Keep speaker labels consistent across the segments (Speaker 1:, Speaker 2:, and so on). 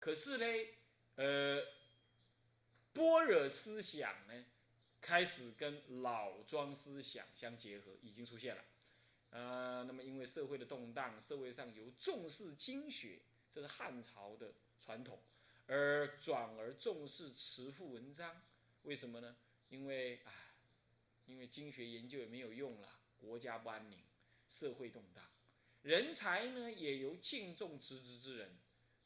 Speaker 1: 可是呢，呃，般若思想呢，开始跟老庄思想相结合，已经出现了。呃，那么因为社会的动荡，社会上有重视经学，这是汉朝的传统，而转而重视辞赋文章，为什么呢？因为啊，因为经学研究也没有用了，国家不安宁，社会动荡，人才呢也由敬重直直之人，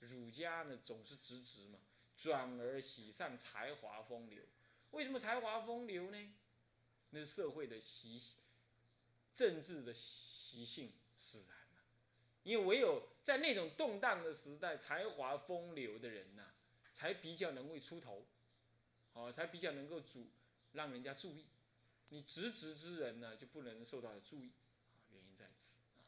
Speaker 1: 儒家呢总是直直嘛，转而喜上才华风流。为什么才华风流呢？那是社会的习。政治的习性使然嘛，因为唯有在那种动荡的时代，才华风流的人呐，才比较能会出头，哦，才比较能够主让人家注意。你直直之人呢，就不能受到注意，原因在此啊。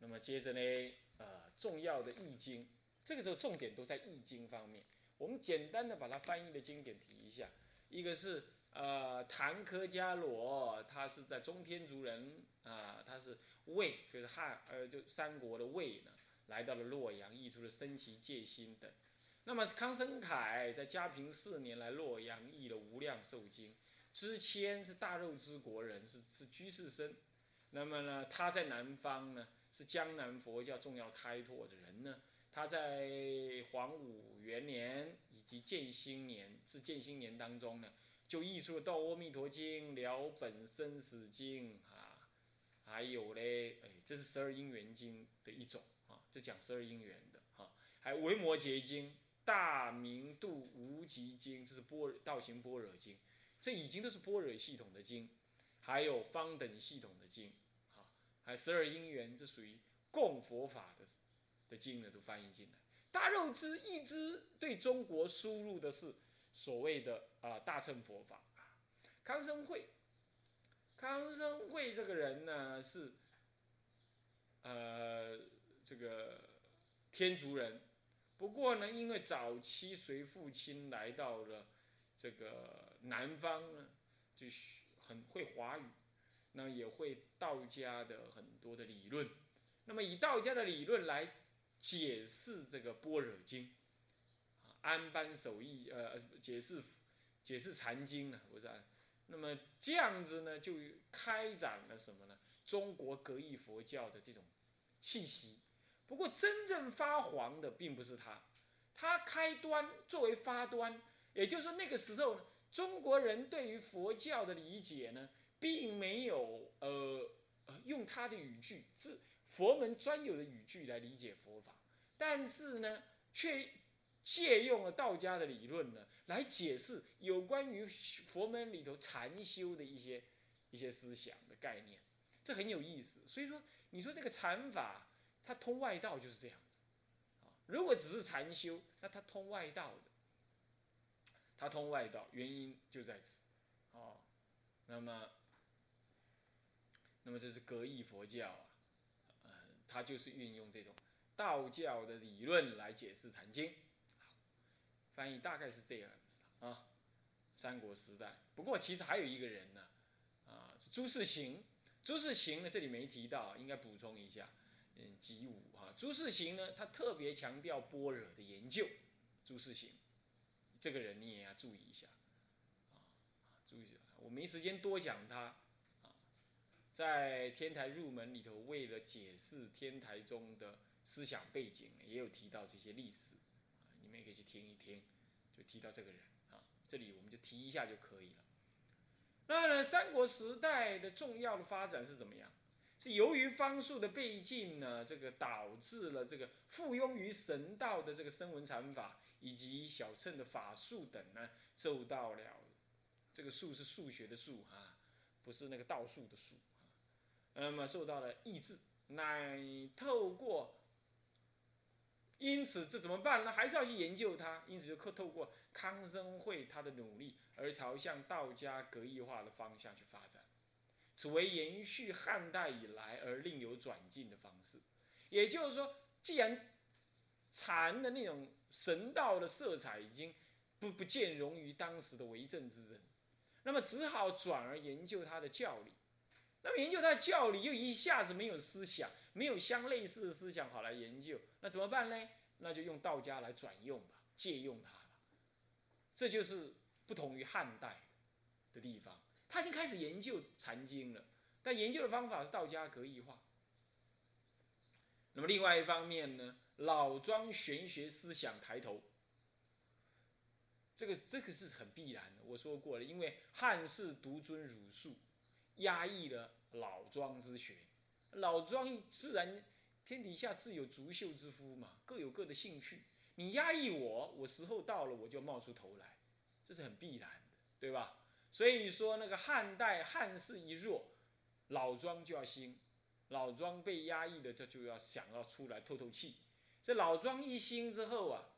Speaker 1: 那么接着呢，呃，重要的易经，这个时候重点都在易经方面。我们简单的把它翻译的经典提一下，一个是。呃，谭科伽罗，他是在中天竺人啊，他是魏，就是汉，呃，就三国的魏呢，来到了洛阳，译出了《升旗戒心》等。那么康生凯在嘉平四年来洛阳，译了《无量寿经》。支谦是大肉之国人，是是居士生。那么呢，他在南方呢，是江南佛教重要开拓的人呢。他在黄武元年以及建兴年至建兴年当中呢。就译出了《道阿弥陀经》《了本生死经》啊，还有嘞，哎，这是十二因缘经的一种啊，这讲十二因缘的哈。还有《维摩诘经》《大明度无极经》，这是般道行般若经，这已经都是般若系统的经。还有方等系统的经，还十二因缘，这属于供佛法的的经呢，都翻译进来。大肉之一支对中国输入的是。所谓的啊大乘佛法啊，康生会，康生会这个人呢是，呃这个天竺人，不过呢因为早期随父亲来到了这个南方呢，就是很会华语，那也会道家的很多的理论，那么以道家的理论来解释这个般若经。安般守义，呃，解释解释禅经呢，不是？那么这样子呢，就开展了什么呢？中国格义佛教的这种气息。不过真正发黄的并不是他，他开端作为发端，也就是说那个时候呢，中国人对于佛教的理解呢，并没有呃呃用他的语句，是佛门专有的语句来理解佛法，但是呢，却。借用了道家的理论呢，来解释有关于佛门里头禅修的一些一些思想的概念，这很有意思。所以说，你说这个禅法，它通外道就是这样子啊。如果只是禅修，那它通外道的，它通外道，原因就在此哦。那么，那么这是格义佛教啊，呃，它就是运用这种道教的理论来解释禅经。翻译大概是这样子啊，三国时代。不过其实还有一个人呢，啊，是朱士行。朱士行呢，这里没提到，应该补充一下。嗯，吉武哈，朱士行呢，他特别强调般若的研究。朱士行，这个人你也要注意一下，啊，注意一下。我没时间多讲他，在天台入门里头，为了解释天台中的思想背景，也有提到这些历史。你们也可以去听一听，就提到这个人啊，这里我们就提一下就可以了。那呢，三国时代的重要的发展是怎么样？是由于方术的背进呢，这个导致了这个附庸于神道的这个声闻禅法以及小乘的法术等呢，受到了这个术是数学的数啊，不是那个道术的术，那么受到了抑制，乃透过。因此，这怎么办呢？还是要去研究它。因此，就透透过康生会他的努力，而朝向道家格义化的方向去发展。此为延续汉代以来而另有转进的方式。也就是说，既然禅的那种神道的色彩已经不不见容于当时的为政之人，那么只好转而研究他的教理。那么研究他的教理，又一下子没有思想，没有相类似的思想好来研究，那怎么办呢？那就用道家来转用吧，借用它吧。这就是不同于汉代的地方，他已经开始研究禅经了，但研究的方法是道家格义化。那么另外一方面呢，老庄玄学思想抬头，这个这个是很必然的。我说过了，因为汉室独尊儒术，压抑了老庄之学。老庄自然天底下自有足秀之夫嘛，各有各的兴趣。你压抑我，我时候到了我就冒出头来，这是很必然的，对吧？所以说那个汉代汉室一弱，老庄就要兴。老庄被压抑的，他就要想要出来透透气。这老庄一兴之后啊，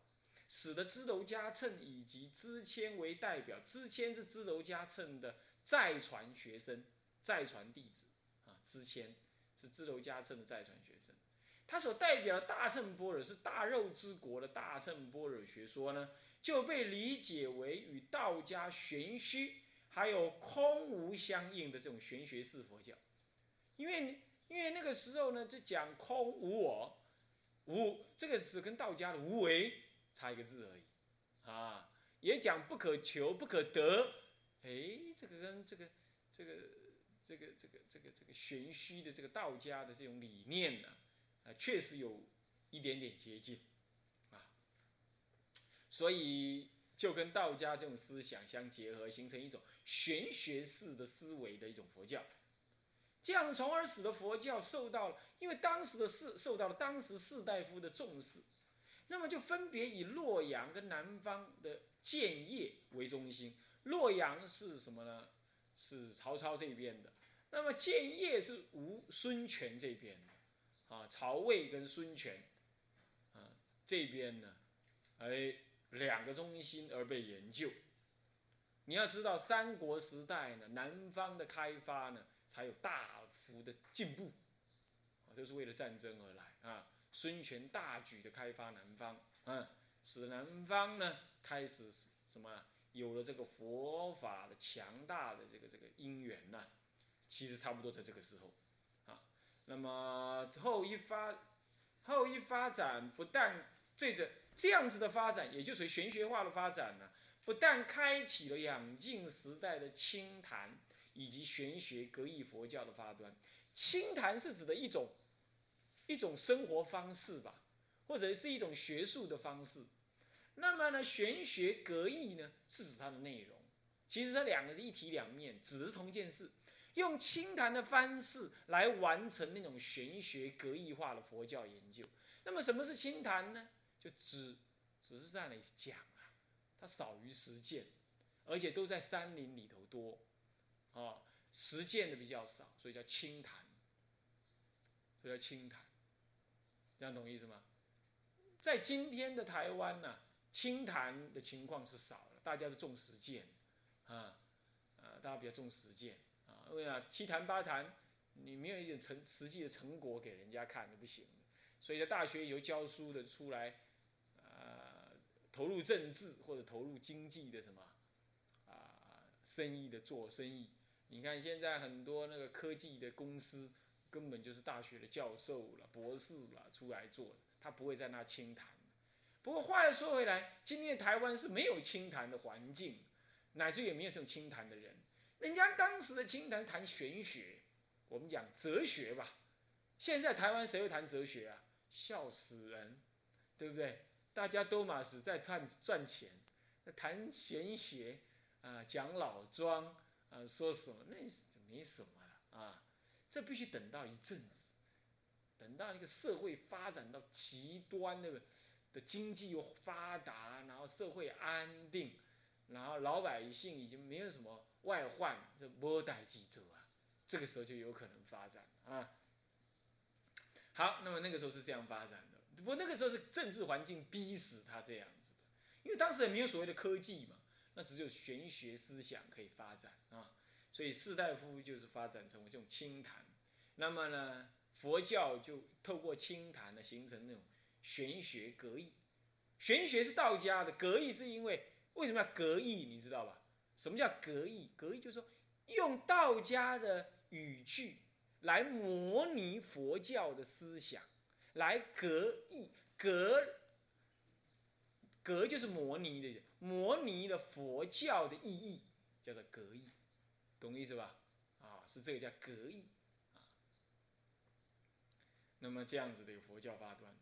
Speaker 1: 使得支娄迦谶以及支谦为代表，支谦是支娄迦谶的再传学生、再传弟子啊。支谦是支娄迦谶的再传学生，他所代表的大乘般若是大肉之国的大乘般若学说呢，就被理解为与道家玄虚还有空无相应的这种玄学式佛教，因为。因为那个时候呢，就讲空无我，无这个是跟道家的无为差一个字而已，啊，也讲不可求不可得，哎，这个跟这个这个这个这个这个这个玄虚的这个道家的这种理念呢，啊，确实有一点点接近，啊，所以就跟道家这种思想相结合，形成一种玄学式的思维的一种佛教。这样，从而使得佛教受到了，因为当时的士受到了当时士大夫的重视，那么就分别以洛阳跟南方的建业为中心。洛阳是什么呢？是曹操这边的。那么建业是吴孙权这边的，啊，曹魏跟孙权，啊这边呢，哎，两个中心而被研究。你要知道，三国时代呢，南方的开发呢。才有大幅的进步，啊，都是为了战争而来啊。孙权大举的开发南方，啊，使南方呢开始什么有了这个佛法的强大的这个这个因缘呢？其实差不多在这个时候，啊，那么后一发后一发展，不但这个这样子的发展，也就属于玄学化的发展呢，不但开启了两晋时代的清谈。以及玄学格义佛教的发端，清谈是指的一种一种生活方式吧，或者是一种学术的方式。那么呢，玄学格义呢，是指它的内容。其实它两个是一体两面，只是同一件事。用清谈的方式来完成那种玄学格义化的佛教研究。那么什么是清谈呢？就只只是在那里讲啊，它少于实践，而且都在山林里头多。啊，实践的比较少，所以叫清谈，所以叫清谈，这样懂意思吗？在今天的台湾呢，清谈的情况是少了，大家都重实践，啊，啊，大家比较重实践，啊，因为啊，七谈八谈，你没有一点成实际的成果给人家看，就不行。所以在大学以后教书的出来，啊，投入政治或者投入经济的什么，啊，生意的做生意。你看现在很多那个科技的公司，根本就是大学的教授了、博士了出来做的，他不会在那清谈。不过话又说回来，今天台湾是没有清谈的环境，乃至也没有这种清谈的人。人家当时的清谈谈玄学，我们讲哲学吧。现在台湾谁会谈哲学啊？笑死人，对不对？大家都嘛是在赚赚钱，谈玄学啊，讲老庄。啊，说什么那没什么了啊，这必须等到一阵子，等到一个社会发展到极端那个的经济又发达，然后社会安定，然后老百姓已经没有什么外患，这波代记者啊，这个时候就有可能发展啊。好，那么那个时候是这样发展的，不过那个时候是政治环境逼死他这样子的，因为当时也没有所谓的科技嘛。那只有玄学思想可以发展啊，所以士大夫就是发展成为这种清谈，那么呢，佛教就透过清谈呢，形成那种玄学格义。玄学是道家的，格义是因为为什么要格义？你知道吧？什么叫格义？格义就是说用道家的语句来模拟佛教的思想，来格义格格就是模拟的，模拟了佛教的意义，叫做格义，懂意思吧？啊，是这个叫格义啊。那么这样子的一个佛教发端，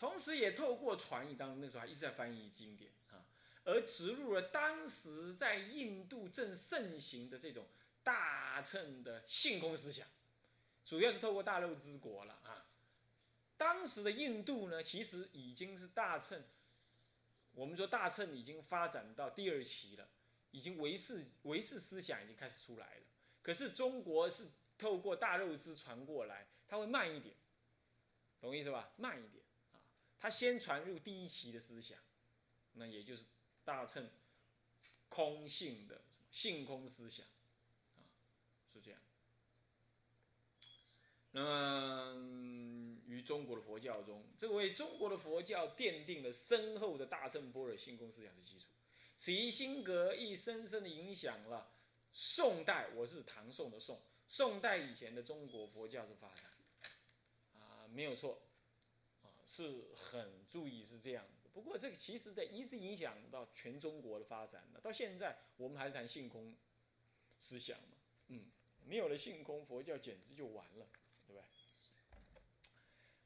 Speaker 1: 同时也透过传译，当中那时候还一直在翻译经典啊，而植入了当时在印度正盛行的这种大乘的性空思想，主要是透过大肉之国了啊。当时的印度呢，其实已经是大乘。我们说大乘已经发展到第二期了，已经唯识唯识思想已经开始出来了。可是中国是透过大肉支传过来，它会慢一点，懂意思吧？慢一点他，先传入第一期的思想，那也就是大乘空性的性空思想啊，是这样。那么于中国的佛教中，这为中国的佛教奠定了深厚的大乘般若性空思想的基础。此一心格亦深深的影响了宋代，我是唐宋的宋，宋代以前的中国佛教是发展，啊，没有错，是很注意是这样子。不过这个其实在一直影响到全中国的发展的，到现在我们还是谈性空思想嘛，嗯，没有了性空，佛教简直就完了。对不对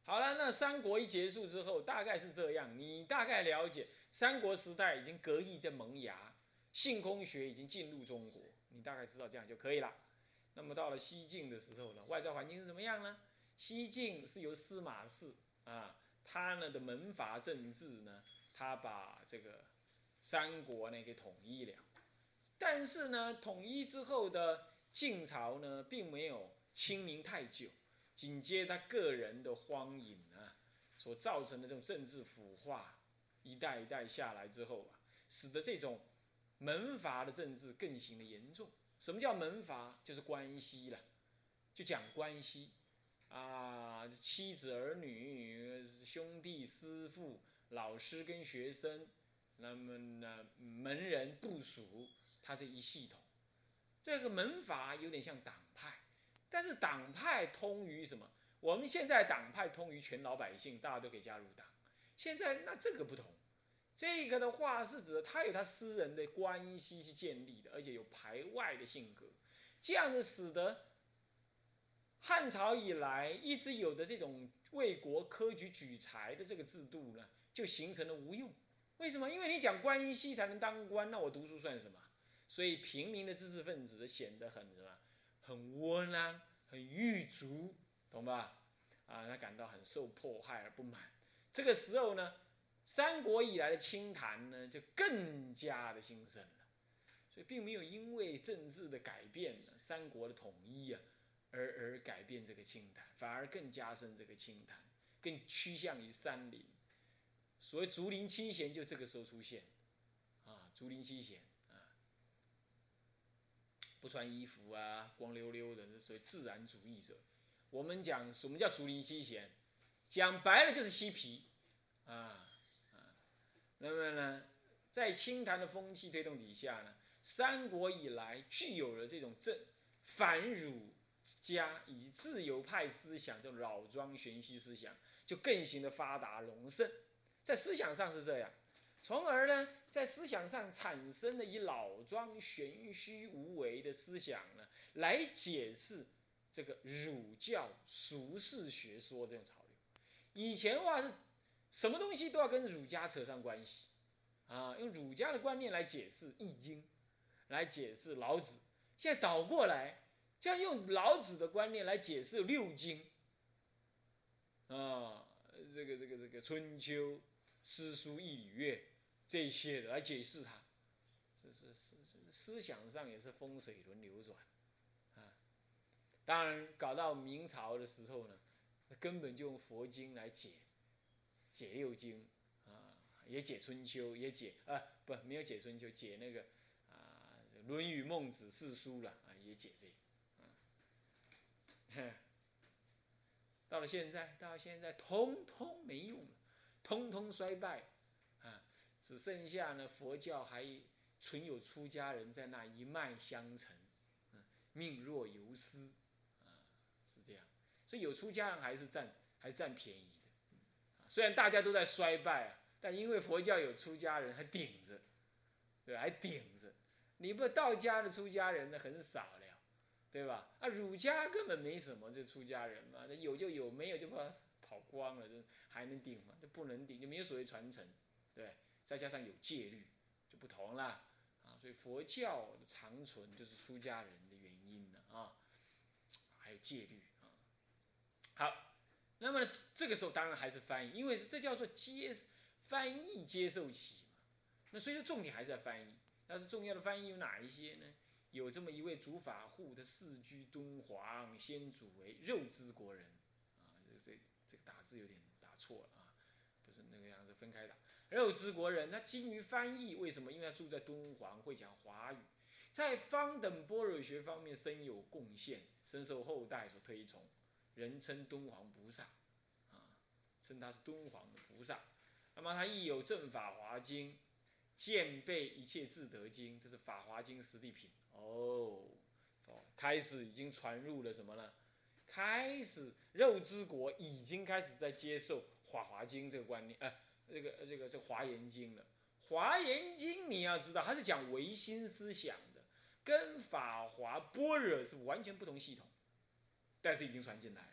Speaker 1: 好了，那三国一结束之后，大概是这样。你大概了解，三国时代已经隔异在萌芽，性空学已经进入中国，你大概知道这样就可以了。那么到了西晋的时候呢，外在环境是怎么样呢？西晋是由司马氏啊，他呢的门阀政治呢，他把这个三国呢给统一了。但是呢，统一之后的晋朝呢，并没有清明太久。紧接他个人的荒淫啊，所造成的这种政治腐化，一代一代下来之后啊，使得这种门阀的政治更形的严重。什么叫门阀？就是关系了，就讲关系啊，妻子儿女、兄弟师傅、老师跟学生，那么呢门人部属，它是一系统。这个门阀有点像党派。但是党派通于什么？我们现在党派通于全老百姓，大家都可以加入党。现在那这个不同，这个的话是指他有他私人的关系去建立的，而且有排外的性格，这样子使得汉朝以来一直有的这种为国科举举才的这个制度呢，就形成了无用。为什么？因为你讲关系才能当官，那我读书算什么？所以平民的知识分子显得很什么？很窝囊，很郁卒，懂吧？啊，他感到很受迫害而不满。这个时候呢，三国以来的清谈呢，就更加的兴盛了。所以，并没有因为政治的改变、三国的统一啊，而而改变这个清谈，反而更加深这个清谈，更趋向于山林。所谓竹林七贤，就这个时候出现。啊，竹林七贤啊。不穿衣服啊，光溜溜的，所谓自然主义者。我们讲什么叫竹林七贤，讲白了就是嬉皮，啊啊。那么呢，在清谈的风气推动底下呢，三国以来具有了这种正反儒家以自由派思想这种老庄玄虚思想，就更行的发达隆盛。在思想上是这样。从而呢，在思想上产生了以老庄玄虚无为的思想呢，来解释这个儒教俗世学说这种潮流。以前的话是，什么东西都要跟儒家扯上关系，啊，用儒家的观念来解释《易经》，来解释老子。现在倒过来，像用老子的观念来解释六经，啊，这个这个这个春秋、诗书、易礼乐。这些来解释它，这是思思想上也是风水轮流转，啊，当然搞到明朝的时候呢，根本就用佛经来解，解六经，啊，也解春秋，也解啊，不没有解春秋，解那个啊《论语》《孟子》四书了，啊也解这个，到了现在，到现在通通没用了，通通衰败。啊只剩下呢，佛教还存有出家人在那一脉相承，命若游丝，啊，是这样。所以有出家人还是占还占便宜的，虽然大家都在衰败啊，但因为佛教有出家人还顶着，对，还顶着。你不道家的出家人呢很少，对吧？啊，儒家根本没什么这出家人嘛，那有就有，没有就把跑光了，这还能顶吗？就不能顶，就没有所谓传承，对。再加上有戒律，就不同了啊。所以佛教的长存就是出家人的原因了啊，还有戒律啊。好，那么这个时候当然还是翻译，因为这叫做接翻译接受期嘛。那所以说重点还是在翻译。但是重要的翻译有哪一些呢？有这么一位主法护的世居敦煌先祖为肉之国人啊，这这这个打字有点打错了啊，不是那个样子，分开打。肉之国人，他精于翻译，为什么？因为他住在敦煌，会讲华语，在方等般若学方面深有贡献，深受后代所推崇，人称敦煌菩萨，啊，称他是敦煌的菩萨。那么他亦有正法华经。渐背一切智德经，这是《法华经》实地品哦。哦，开始已经传入了什么呢？开始肉之国已经开始在接受《法华经》这个观念，哎，这个这个是《华严经》了。《华严经》你要知道，它是讲唯心思想的，跟《法华般若》是完全不同系统，但是已经传进来了。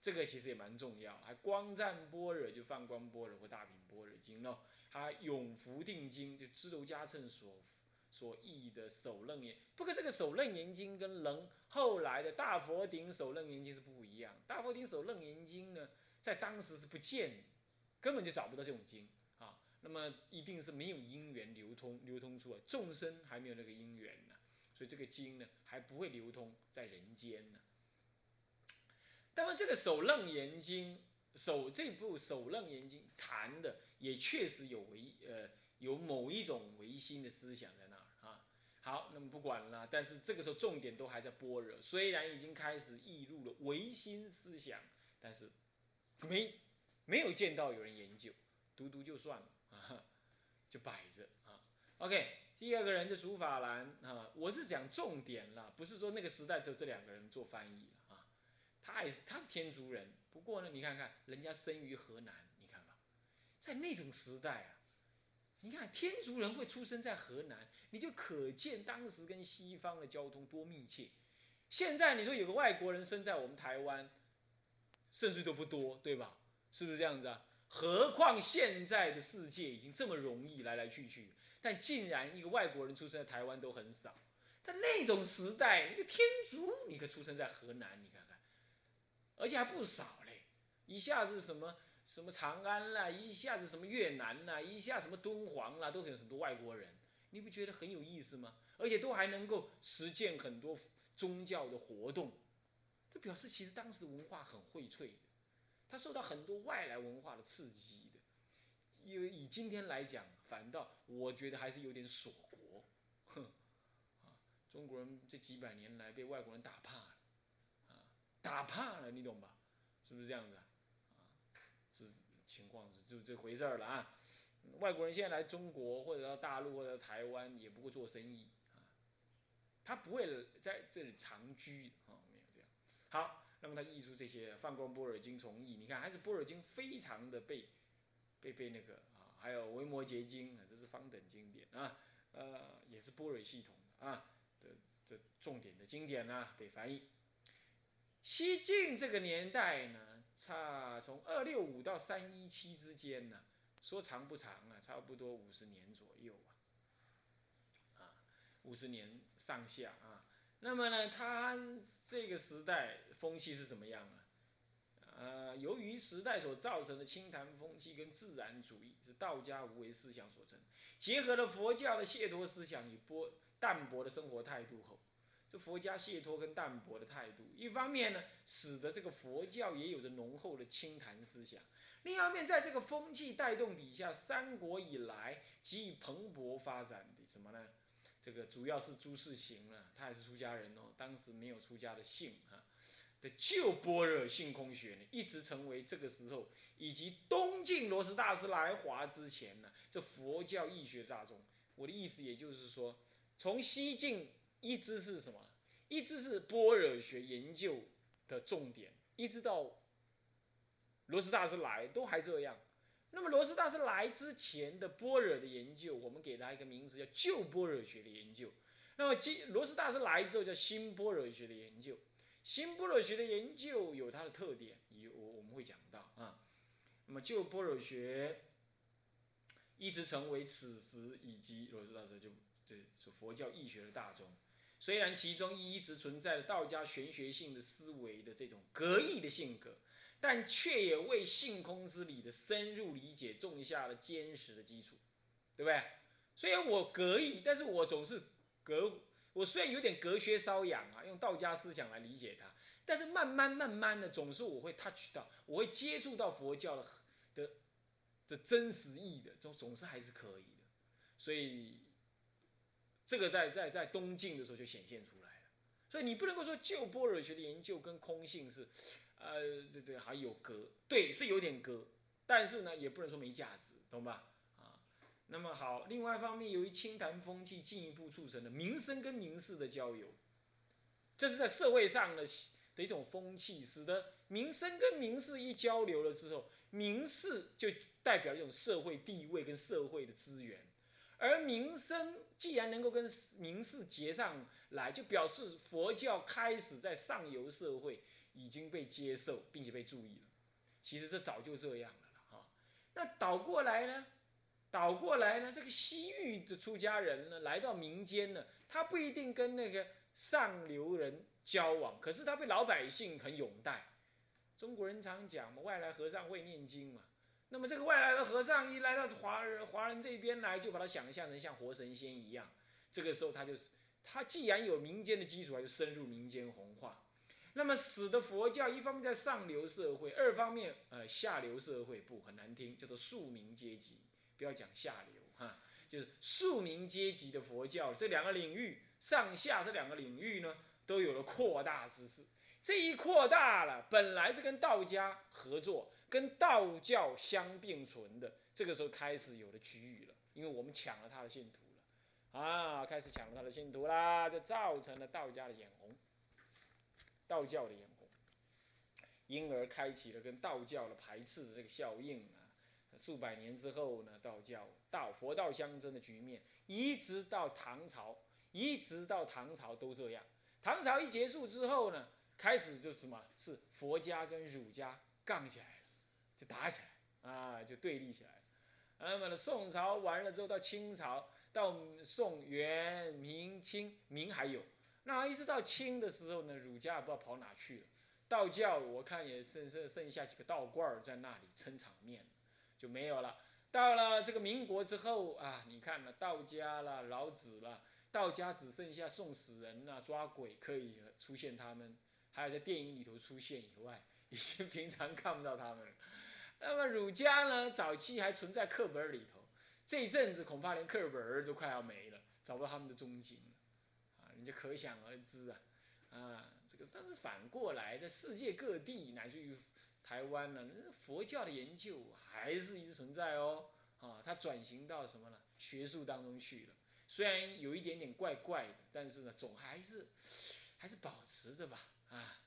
Speaker 1: 这个其实也蛮重要，还光赞般若就放光般若或大品般若经喽。他永福定经就支娄迦谶所所译的首楞严，不过这个首楞严经跟楞后来的大佛顶首楞严经是不一样。大佛顶首楞严经呢，在当时是不见，根本就找不到这种经啊。那么一定是没有因缘流通流通出来，众生还没有那个因缘呢，所以这个经呢还不会流通在人间呢。那么这个首楞严经。首这部《首楞严经》谈的也确实有唯呃有某一种唯心的思想在。好，那么不管了，但是这个时候重点都还在般若，虽然已经开始译入了唯心思想，但是没没有见到有人研究，读读就算了 啊，就摆着啊。OK，第二个人就竺法兰啊，我是讲重点了，不是说那个时代只有这两个人做翻译啊，他也是他是天竺人。不过呢，你看看人家生于河南，你看吧，在那种时代啊，你看天竺人会出生在河南，你就可见当时跟西方的交通多密切。现在你说有个外国人生在我们台湾，甚至都不多，对吧？是不是这样子啊？何况现在的世界已经这么容易来来去去，但竟然一个外国人出生在台湾都很少。但那种时代，那个天竺，你可出生在河南，你看看，而且还不少嘞。一下子什么什么长安啦，一下子什么越南啦，一下什么敦煌啦，都有很多外国人，你不觉得很有意思吗？而且都还能够实践很多宗教的活动，这表示其实当时的文化很荟萃的，它受到很多外来文化的刺激的。因为以今天来讲，反倒我觉得还是有点锁国，哼，啊，中国人这几百年来被外国人打怕了，啊，打怕了，你懂吧？是不是这样子？情况是就这回事儿了啊！外国人现在来中国或者到大陆或者台湾，也不会做生意啊，他不会在这里长居啊，没有这样。好，那么他译出这些《放光波尔经》重译，你看还是波尔经非常的被被被那个啊，还有《维摩诘经》啊，这是方等经典啊，呃，也是波尔系统啊的这重点的经典啊，被翻译。西晋这个年代呢？差从二六五到三一七之间呢，说长不长啊，差不多五十年左右啊，啊，五十年上下啊。那么呢，他这个时代风气是怎么样啊？呃，由于时代所造成的清谈风气跟自然主义是道家无为思想所成，结合了佛教的解脱思想与波淡泊的生活态度后。这佛家解脱跟淡泊的态度，一方面呢，使得这个佛教也有着浓厚的清谈思想；另一方面，在这个风气带动底下，三国以来给予蓬勃发展的什么呢？这个主要是朱士行了，他也是出家人哦，当时没有出家的姓哈。的旧般若性空学呢，一直成为这个时候以及东晋罗什大师来华之前呢，这佛教义学大众。我的意思也就是说，从西晋。一直是什么？一直是般若学研究的重点，一直到罗斯大师来都还这样。那么罗斯大师来之前的般若的研究，我们给他一个名字叫旧般若学的研究。那么今罗斯大师来之后叫新般若学的研究。新般若学的研究有它的特点，以我我们会讲到啊。那么旧般若学一直成为此时以及罗斯大师就这是佛教义学的大宗。虽然其中一直存在着道家玄学性的思维的这种格义的性格。但却也为性空之理的深入理解种下了坚实的基础，对不对？虽然我隔异，但是我总是隔，我虽然有点隔靴搔痒啊，用道家思想来理解它，但是慢慢慢慢的，总是我会 touch 到，我会接触到佛教的的的真实意的，总总是还是可以的。所以这个在在在东晋的时候就显现出来了。所以你不能够说旧般若学的研究跟空性是。呃，这这还有隔，对，是有点隔，但是呢，也不能说没价值，懂吧？啊，那么好，另外一方面，由于清谈风气进一步促成了民生跟民事的交流，这是在社会上的的一种风气，使得民生跟民事一交流了之后，民事就代表一种社会地位跟社会的资源，而民生既然能够跟民事结上来，就表示佛教开始在上游社会。已经被接受，并且被注意了。其实这早就这样了哈。那倒过来呢？倒过来呢？这个西域的出家人呢，来到民间呢，他不一定跟那个上流人交往，可是他被老百姓很拥戴。中国人常讲嘛，外来和尚会念经嘛。那么这个外来的和尚一来到华人华人这边来，就把他想象成像活神仙一样。这个时候他就是，他既然有民间的基础，他就深入民间红化。那么使得佛教一方面在上流社会，二方面呃下流社会不很难听，叫做庶民阶级，不要讲下流哈，就是庶民阶级的佛教这两个领域，上下这两个领域呢都有了扩大之势。这一扩大了，本来是跟道家合作，跟道教相并存的，这个时候开始有了局域了，因为我们抢了他的信徒了，啊，开始抢了他的信徒啦，就造成了道家的眼红。道教的眼红，因而开启了跟道教的排斥的这个效应啊。数百年之后呢，道教道佛道相争的局面，一直到唐朝，一直到唐朝都这样。唐朝一结束之后呢，开始就什么是佛家跟儒家杠起来，就打起来啊，就对立起来。那么呢，宋朝完了之后，到清朝，到宋元明清，明还有。那一直到清的时候呢，儒家也不知道跑哪去了，道教我看也剩剩剩下几个道观在那里撑场面，就没有了。到了这个民国之后啊，你看呢，道家啦、老子啦，道家只剩下送死人呐、抓鬼可以出现他们，还有在电影里头出现以外，已经平常看不到他们了。那么儒家呢，早期还存在课本里头，这一阵子恐怕连课本都快要没了，找不到他们的踪迹。了啊！人家可想而知啊，啊，这个但是反过来，在世界各地乃至于台湾呢，佛教的研究还是一直存在哦，啊，它转型到什么呢？学术当中去了。虽然有一点点怪怪的，但是呢，总还是还是保持着吧，啊，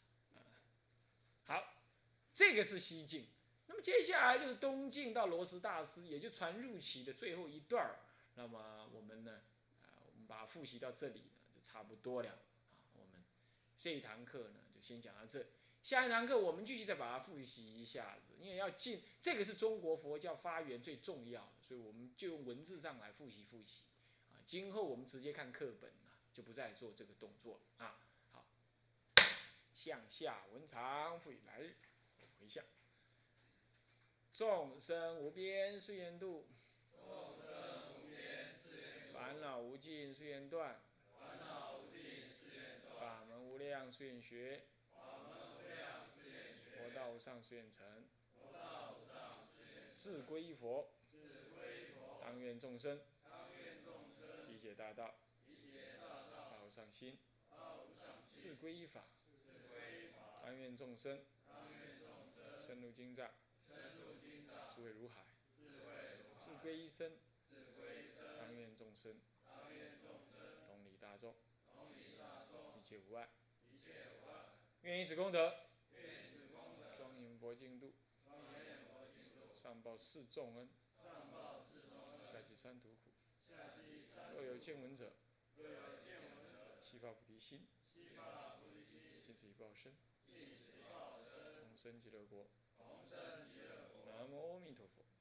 Speaker 1: 好，这个是西晋。接下来就是东晋到罗什大师，也就传入起的最后一段。那么我们呢，啊，我们把它复习到这里呢，就。差不多了啊，我们这一堂课呢就先讲到这，下一堂课我们继续再把它复习一下子，因为要进这个是中国佛教发源最重要的，所以我们就用文字上来复习复习啊。今后我们直接看课本啊，就不再做这个动作了啊。好，向下文长复来回向，众生无边誓愿度，
Speaker 2: 众生无边誓愿
Speaker 1: 度，烦恼无尽誓愿断。量誓愿学，佛道无上誓愿成，自归依佛，当愿众生。理解大道，道。上心，自归依法，当愿众生。深入经藏，智慧如海，自归依身，当愿众生同理大众，同礼大众一切无碍。愿以此功德，庄严佛净土，上报四重恩，下济三途苦。若有见闻者，悉发菩提心，尽此一报身，同生极乐国。南无阿弥陀佛。